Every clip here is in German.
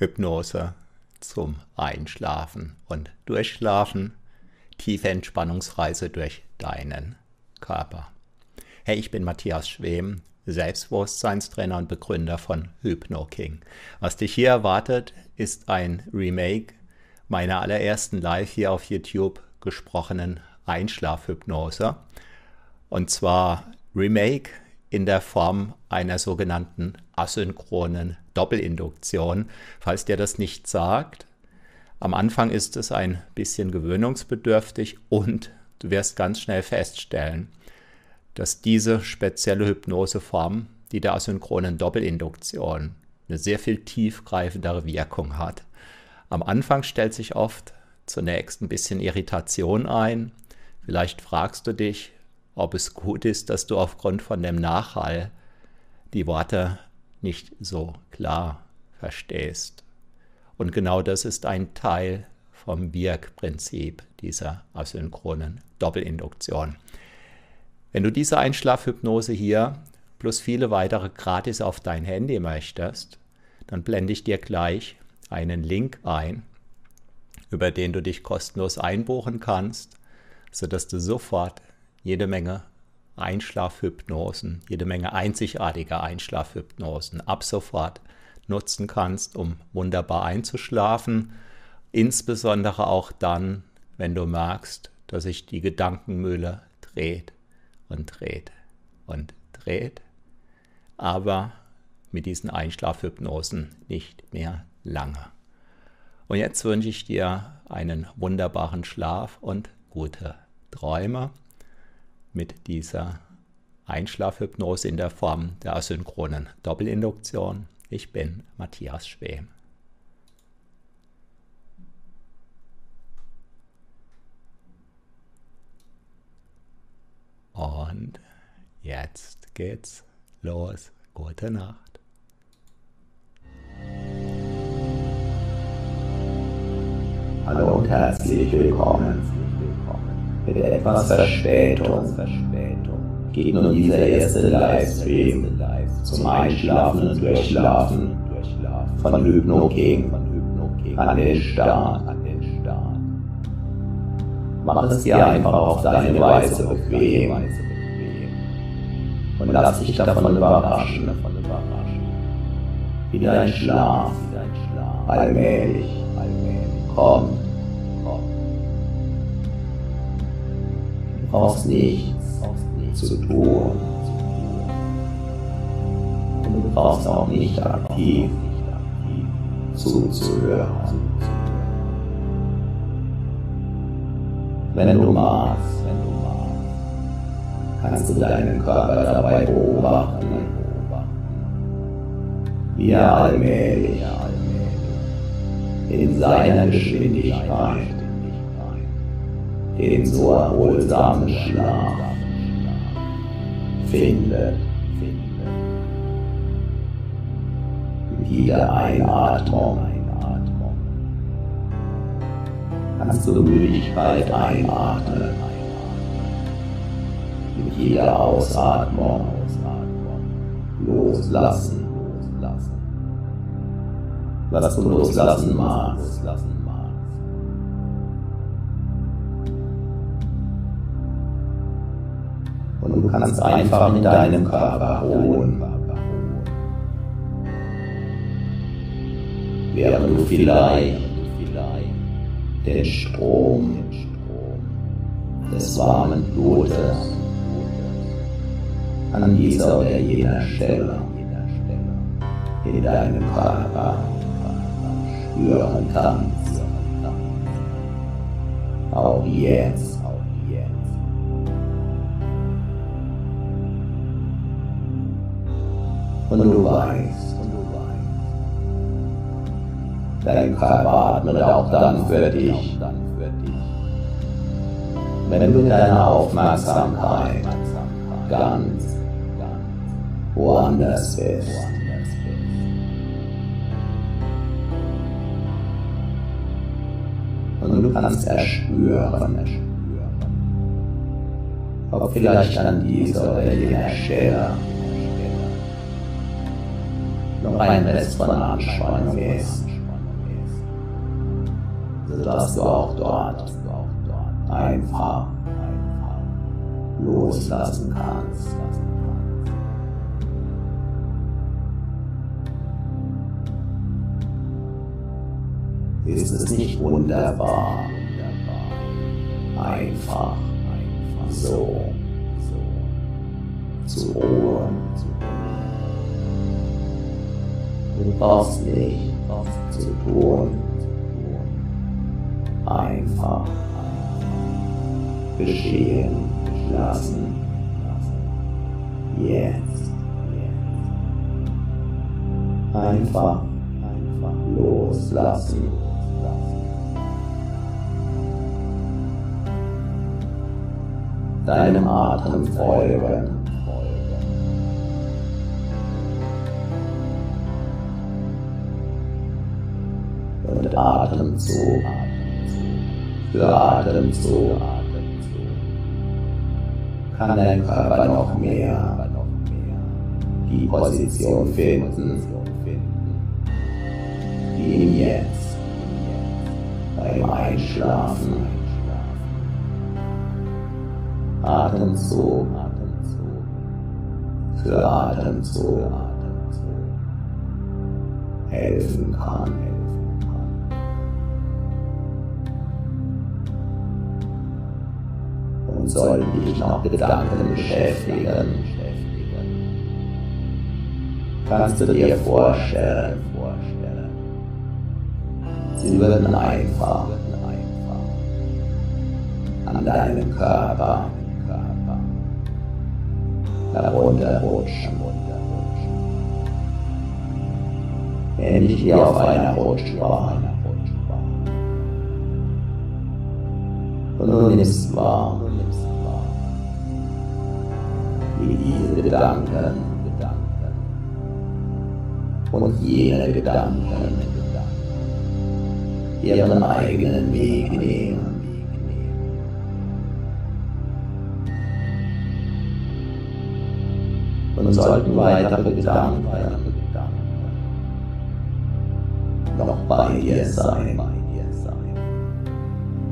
Hypnose zum Einschlafen und Durchschlafen. Tiefe Entspannungsreise durch deinen Körper. Hey, ich bin Matthias Schwem, Selbstbewusstseinstrainer und Begründer von HypnoKing. Was dich hier erwartet, ist ein Remake meiner allerersten live hier auf YouTube gesprochenen Einschlafhypnose. Und zwar Remake in der Form einer sogenannten asynchronen Doppelinduktion. Falls dir das nicht sagt, am Anfang ist es ein bisschen gewöhnungsbedürftig und du wirst ganz schnell feststellen, dass diese spezielle Hypnoseform, die der asynchronen Doppelinduktion, eine sehr viel tiefgreifendere Wirkung hat. Am Anfang stellt sich oft zunächst ein bisschen Irritation ein. Vielleicht fragst du dich, ob es gut ist, dass du aufgrund von dem Nachhall die Worte nicht so klar verstehst. Und genau das ist ein Teil vom Wirkprinzip dieser asynchronen Doppelinduktion. Wenn du diese Einschlafhypnose hier plus viele weitere gratis auf dein Handy möchtest, dann blende ich dir gleich einen Link ein, über den du dich kostenlos einbuchen kannst, sodass du sofort jede Menge Einschlafhypnosen, jede Menge einzigartiger Einschlafhypnosen ab sofort nutzen kannst, um wunderbar einzuschlafen. Insbesondere auch dann, wenn du merkst, dass sich die Gedankenmühle dreht und dreht und dreht, aber mit diesen Einschlafhypnosen nicht mehr lange. Und jetzt wünsche ich dir einen wunderbaren Schlaf und gute Träume mit dieser Einschlafhypnose in der Form der asynchronen Doppelinduktion. Ich bin Matthias Schwem. Und jetzt geht's los. Gute Nacht. Hallo und herzlich willkommen mit etwas Verspätung geht nun dieser erste Livestream zum Einschlafen und Durchschlafen von Hypno King an den Start. Mach es dir einfach auf deine Weise bequem und lass dich davon überraschen, wie dein Schlaf allmählich kommt. Brauchst nichts zu tun. Und du brauchst auch nicht aktiv zuzuhören. Wenn du magst, kannst du deinen Körper dabei beobachten, wie er allmählich in seiner Geschwindigkeit den so erholsamen Schlaf findet. Mit jeder Einatmung kannst du Müdigkeit einatmen. Mit jeder Ausatmung loslassen. Was du loslassen magst. Du kannst einfach in deinem Körper ruhen. Während du vielleicht den Strom des warmen Blutes an dieser oder jener Stelle in deinem Körper spüren kannst. Auch jetzt und du weißt. Dein Körper atmet auch dann für dich. Wenn du mit deiner Aufmerksamkeit ganz woanders bist. Und du kannst erspüren, ob vielleicht an dieser oder jener Stelle noch ein Rest Anspannung ist. sodass du auch dort einfach loslassen kannst. Ist es nicht wunderbar? Einfach so zu ruhen. Du brauchst nicht zu tun. Einfach geschehen lassen. Jetzt. Einfach loslassen. Deinem Atem folgen. Und Atemzug für Atemzug kann dein Körper noch mehr die Position finden, die ihm jetzt. Beim Einschlafen. Atemzug für Atemzug helfen kann. Sollten dich noch Gedanken beschäftigen, kannst du dir vorstellen, sie würden einfach an deinem Körper herunterrutschen. Ähnlich wie auf einer Rutschbahn. Und du nimmst wahr, diese Gedanken und jene Gedanken ihren eigenen Weg nehmen. und sollten weitere Gedanken noch bei dir sein,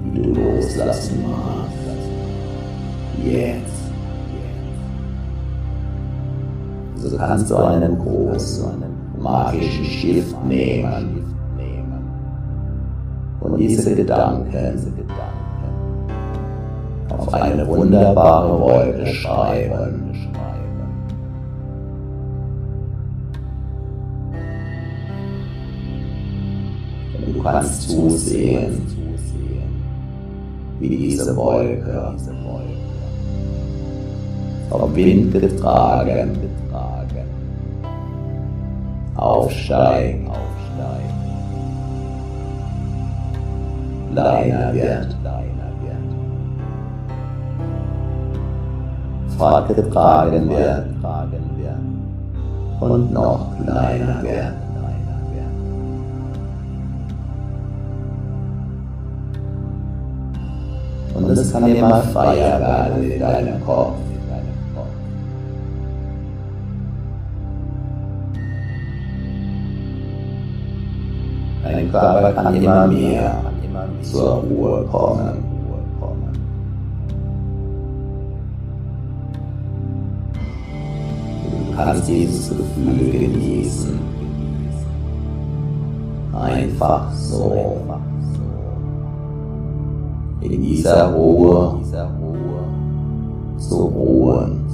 die du loslassen magst. Jetzt. So kannst du einen großen magischen Stift nehmen und diese Gedanken auf eine wunderbare Wolke schreiben. Du kannst zusehen, wie diese Wolke vom Wind getragen aufsteigt, kleiner wird, fortgetragen wird und noch kleiner wird. Und es kann immer freier werden in deinem Kopf. Dein Körper kann immer mehr zur Ruhe kommen. Du kannst dieses Gefühl genießen. Einfach so in dieser Ruhe zu ruhen,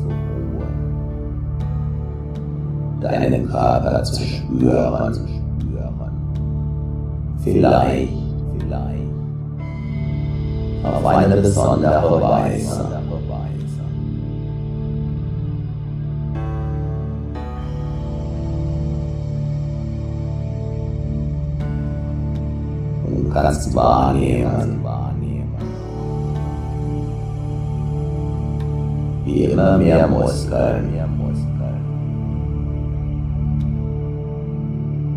deinen Körper zu spüren, vielleicht auf eine besondere Weise. Und du kannst wahrnehmen, wie immer mehr Muskeln,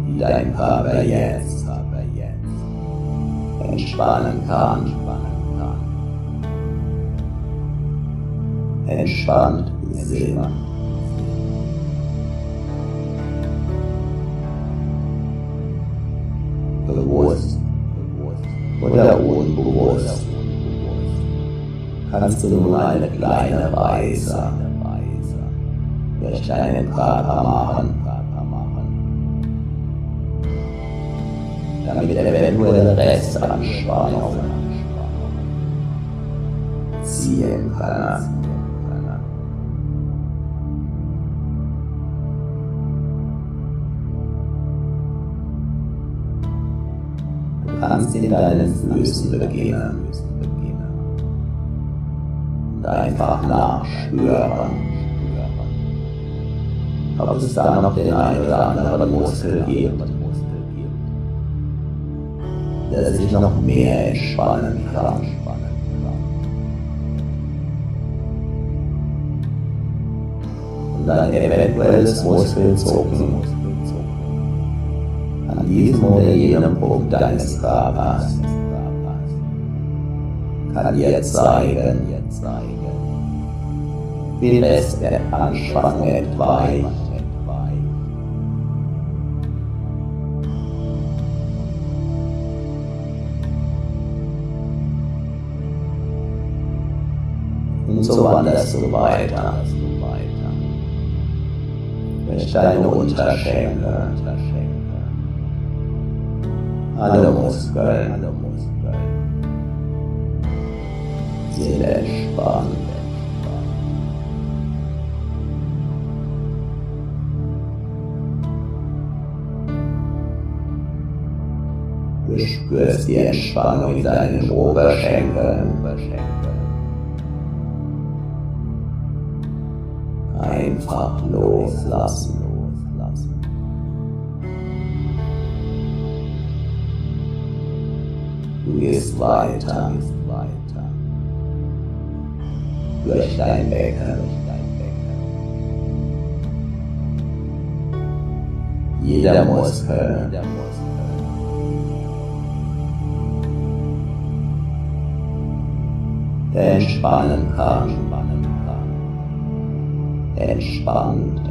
die dein Körper jetzt entspannen kann. Entspannt sind. Bewusst oder unbewusst, kannst du nun eine kleine Reise durch deinen Körper machen, damit eventuelle Restanspannungen ziehen können. kannst in deinen Füßen beginnen und einfach nachspüren, ob es da noch den einen oder anderen Muskel gibt, der sich noch mehr entspannen kann. Und ein eventuelles Muskelzucken an diesem oder jenem Punkt deines Körpers kann dir zeigen, wie lässt der Anspannung entweicht. Und so wanderst du weiter durch deine Unterschenkel alle Muskeln, alle sind entspannt. Du spürst die Entspannung in deinen Oberschenkeln. Einfach loslassen. Du gehst weiter, durch dein Becken. Jeder Muskel, der entspannen kann, entspannt.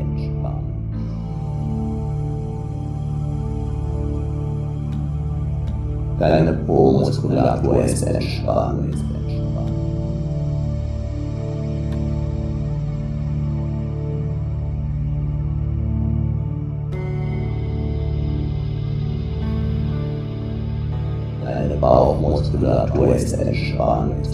Deine Po-Muskulatur ist entspannt. Deine Bauchmuskulatur ist entspannt.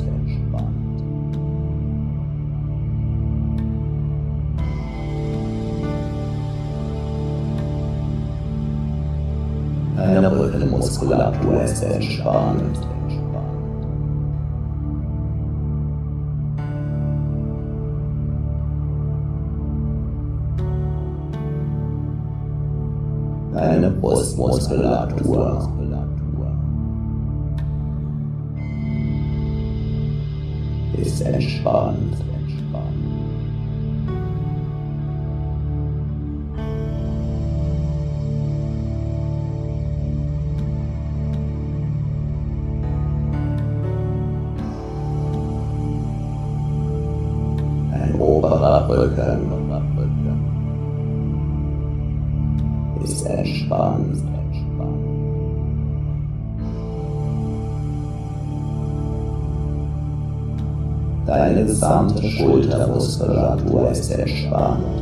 Rückenmuskulatur ist entspannt. Deine Brustmuskulatur ist entspannt. Schultermuskulatur ist entspannt.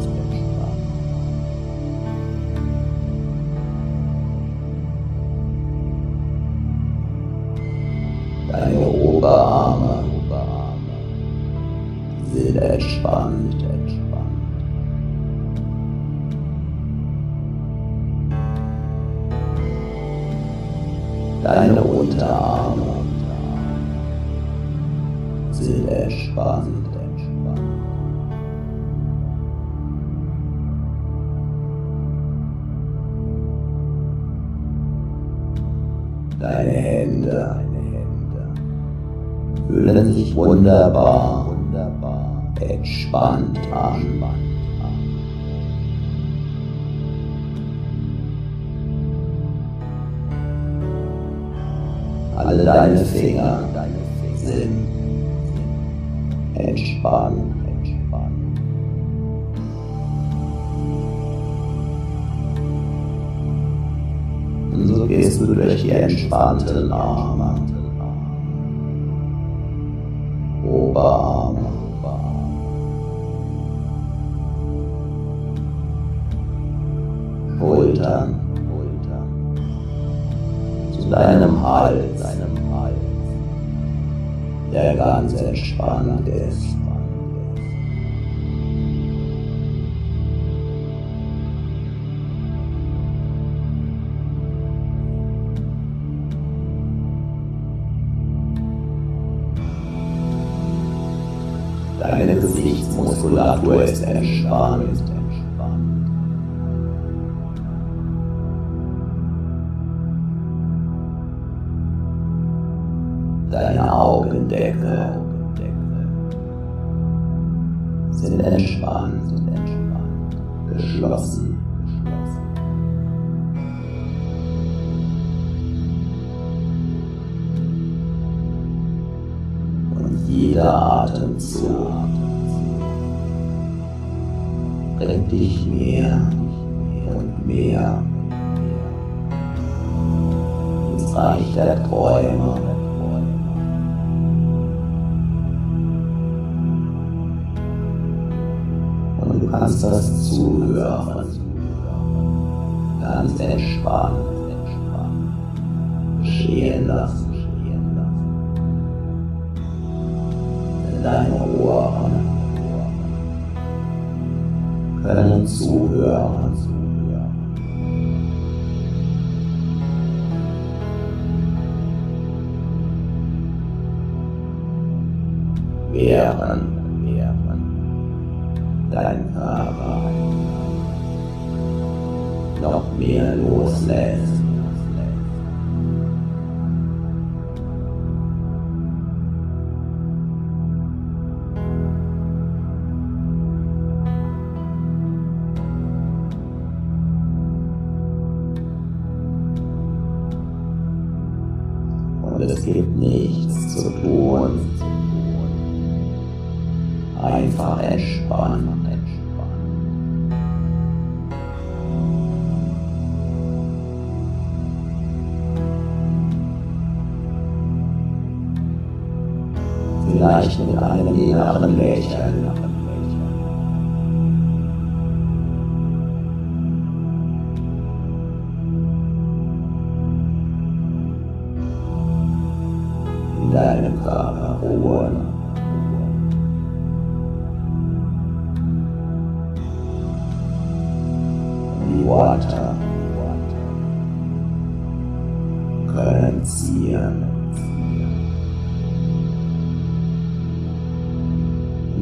Deine Hände fühlen sich wunderbar, entspannt an. Alle deine Finger sind entspannt. so gehst du durch die entspannten Arme. Ober Deine Gesichtsmuskulatur ist entspannt. Zuhören. In deinem Körper ruhen. Die Worte können ziehen.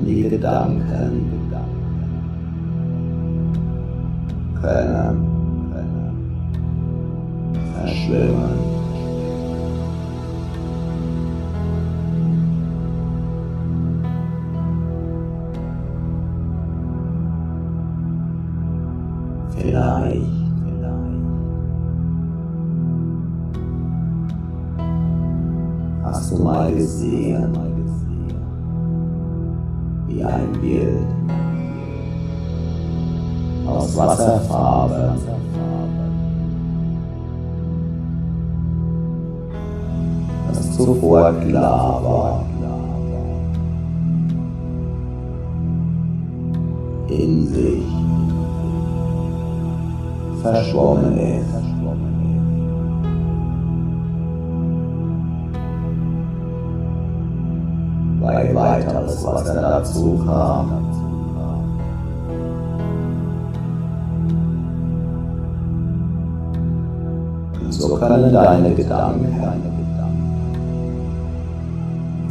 Die Gedanken können verschwimmen. In sich verschwommen ist. Bei weiteres, was dann dazu kam. So können deine Gedanken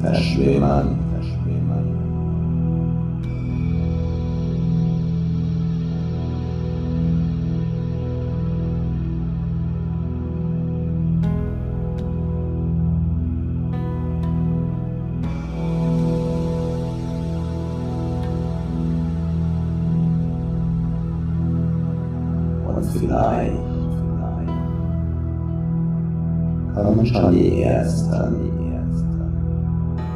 verschwimmen. Die ersten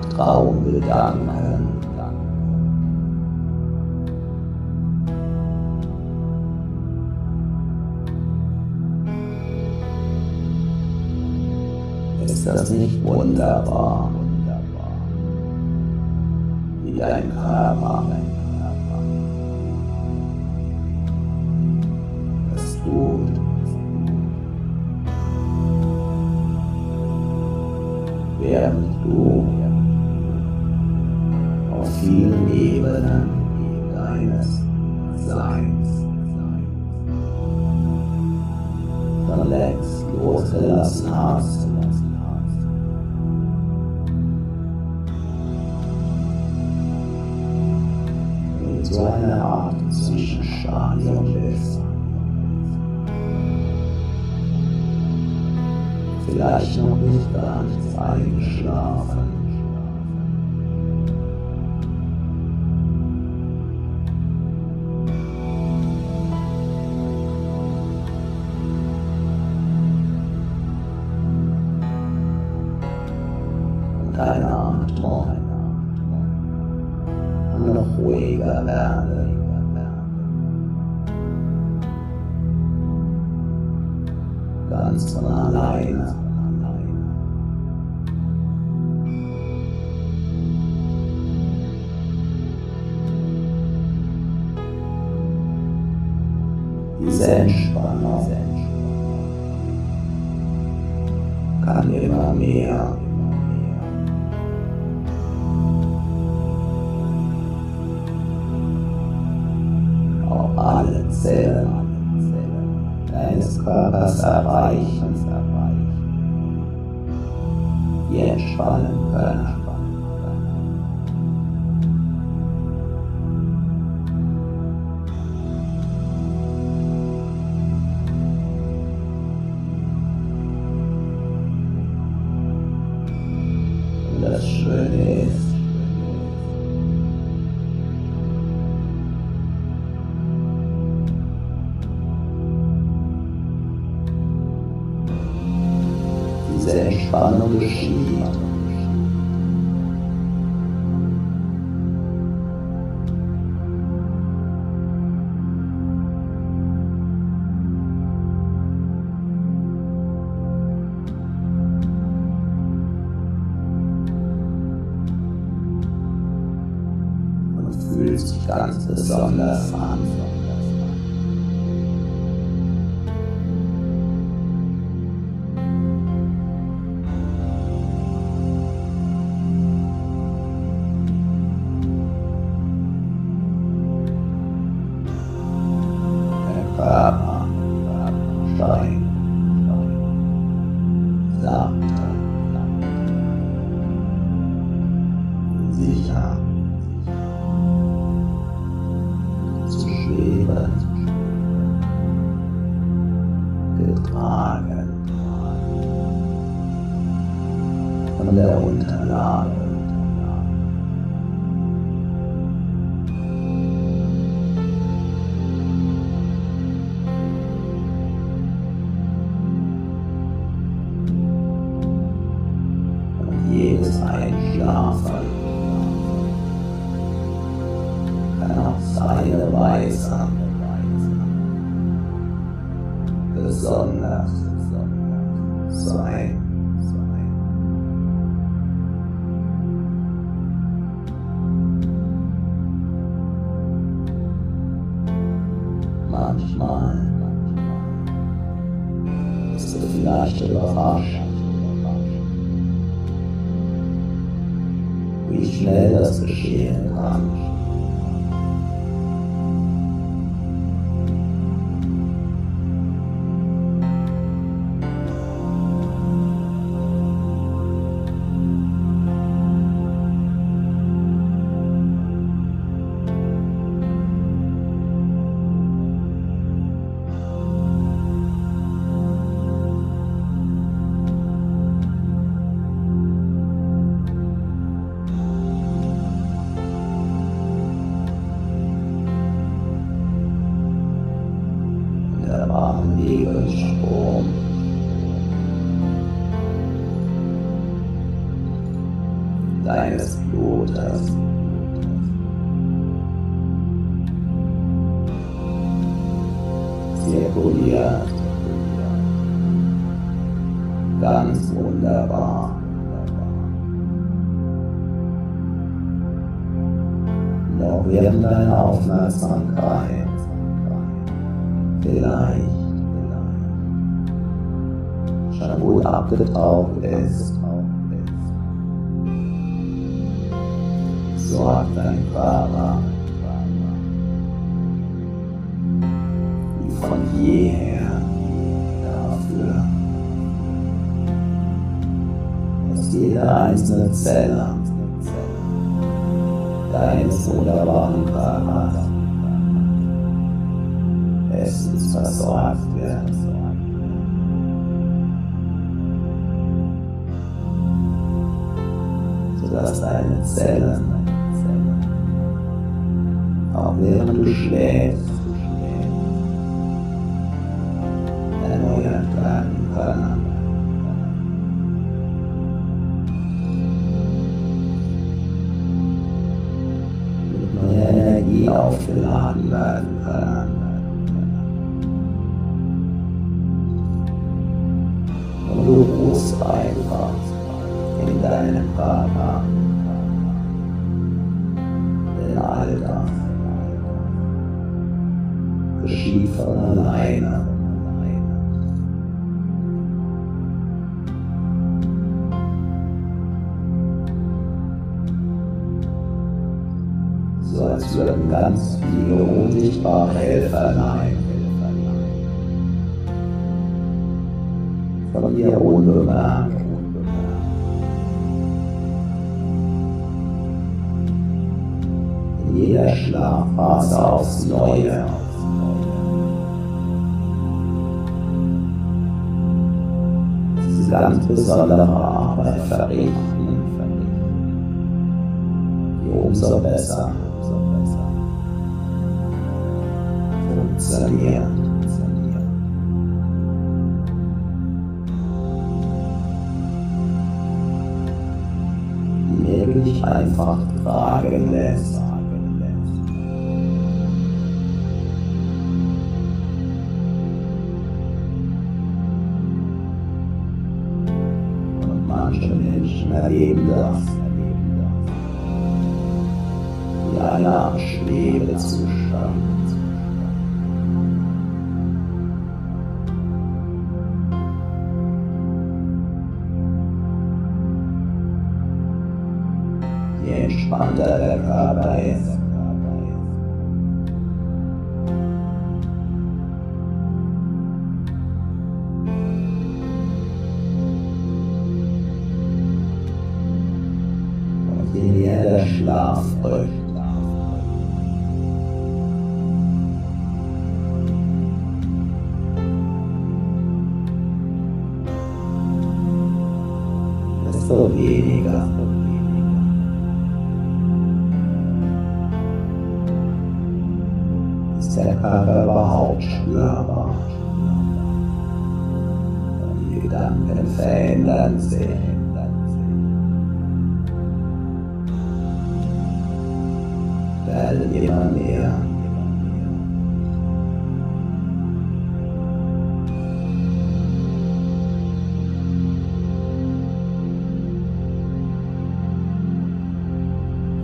Traumgedanken. Ist das nicht wunderbar? wie dein Körper. Es tut. Während du auf vielen Ebenen deines Seins längst losgelassen hast. In so einer Art Zwischenstadium bist. Vielleicht noch nicht ganz eingeschlafen. Und deine Atmung noch ruhiger werde. Ganz von alleine. Diese Entspannung kann immer mehr auch alle Zellen deines Körpers erreichen, die entspannen können. Diese Entspannung geschieht. Und von der Unterlage. Jede einzelne Zelle deines wunderbaren Körpers bestens versorgt wird. sodass deine Zellen auch während du schläfst that. So als würden ganz viele unsichtbare Helferlein von dir unbemerkt jeder Schlafphase aufs Neue. Diese ganz besondere Arbeit verrichten, umso besser Die wirklich einfach tragen lässt. Und manche Menschen erleben das eine Art Schwebezustand. Mandala Prabhaya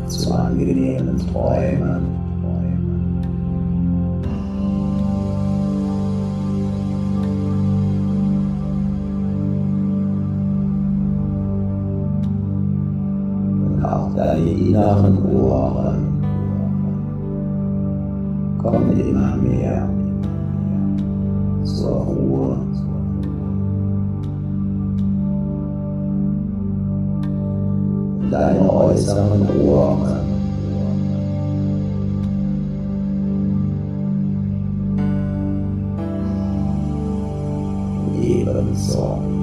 Zu angenehmen Träumen. Deine inneren Ohren kommen immer mehr zur Ruhe. Und deine äußeren Ohren ebenso. Schon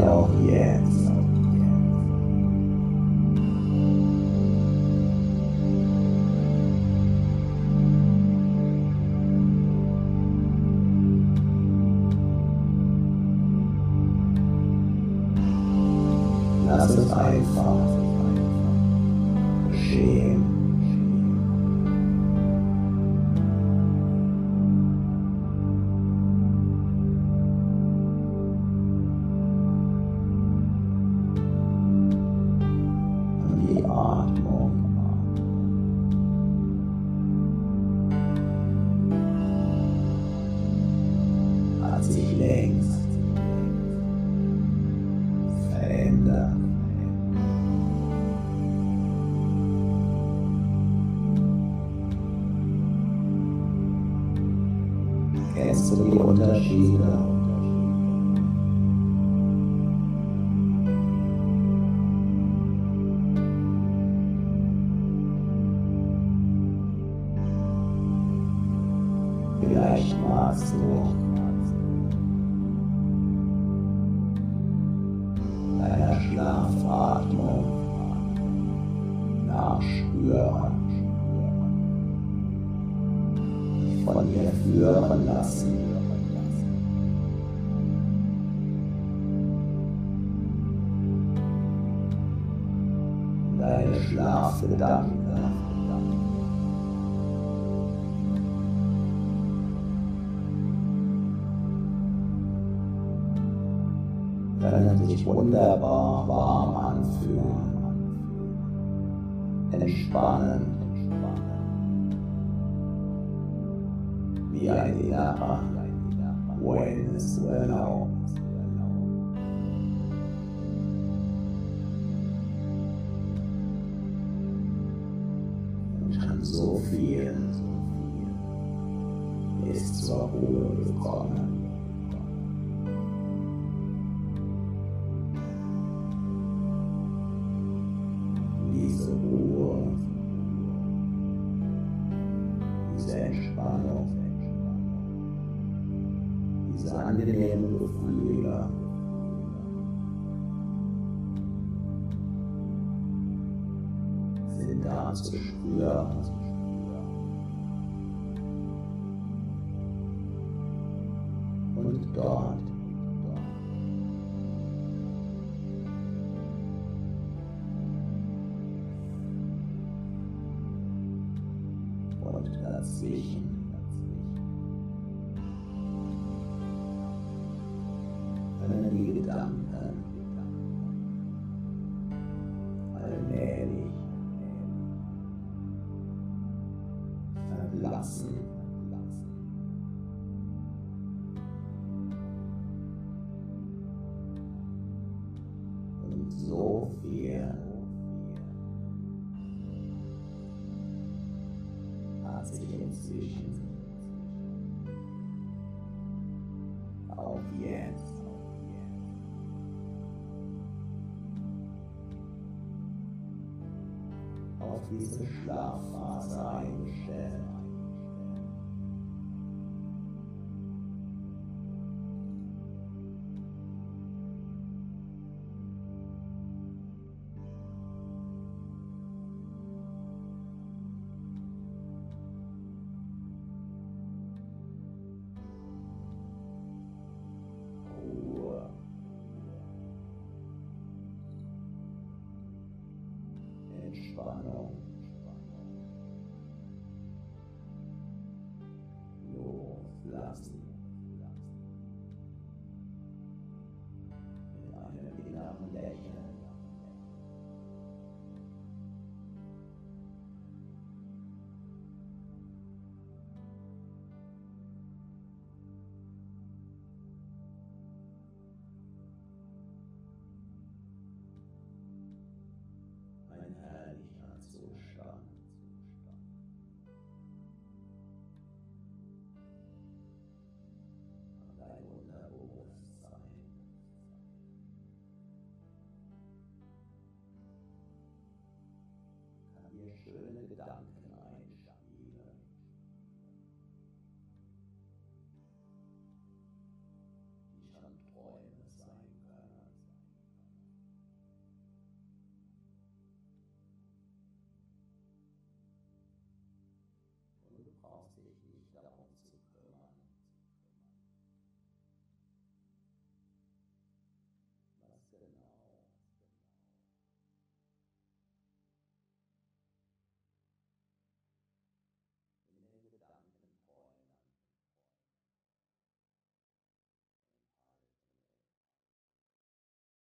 Wie auch ます。Diese Ruhe, diese Entspannung, diese angenehmen Gefühle. sind da zu spüren. Auf jetzt. Auf diese Schlafphase eingestellt.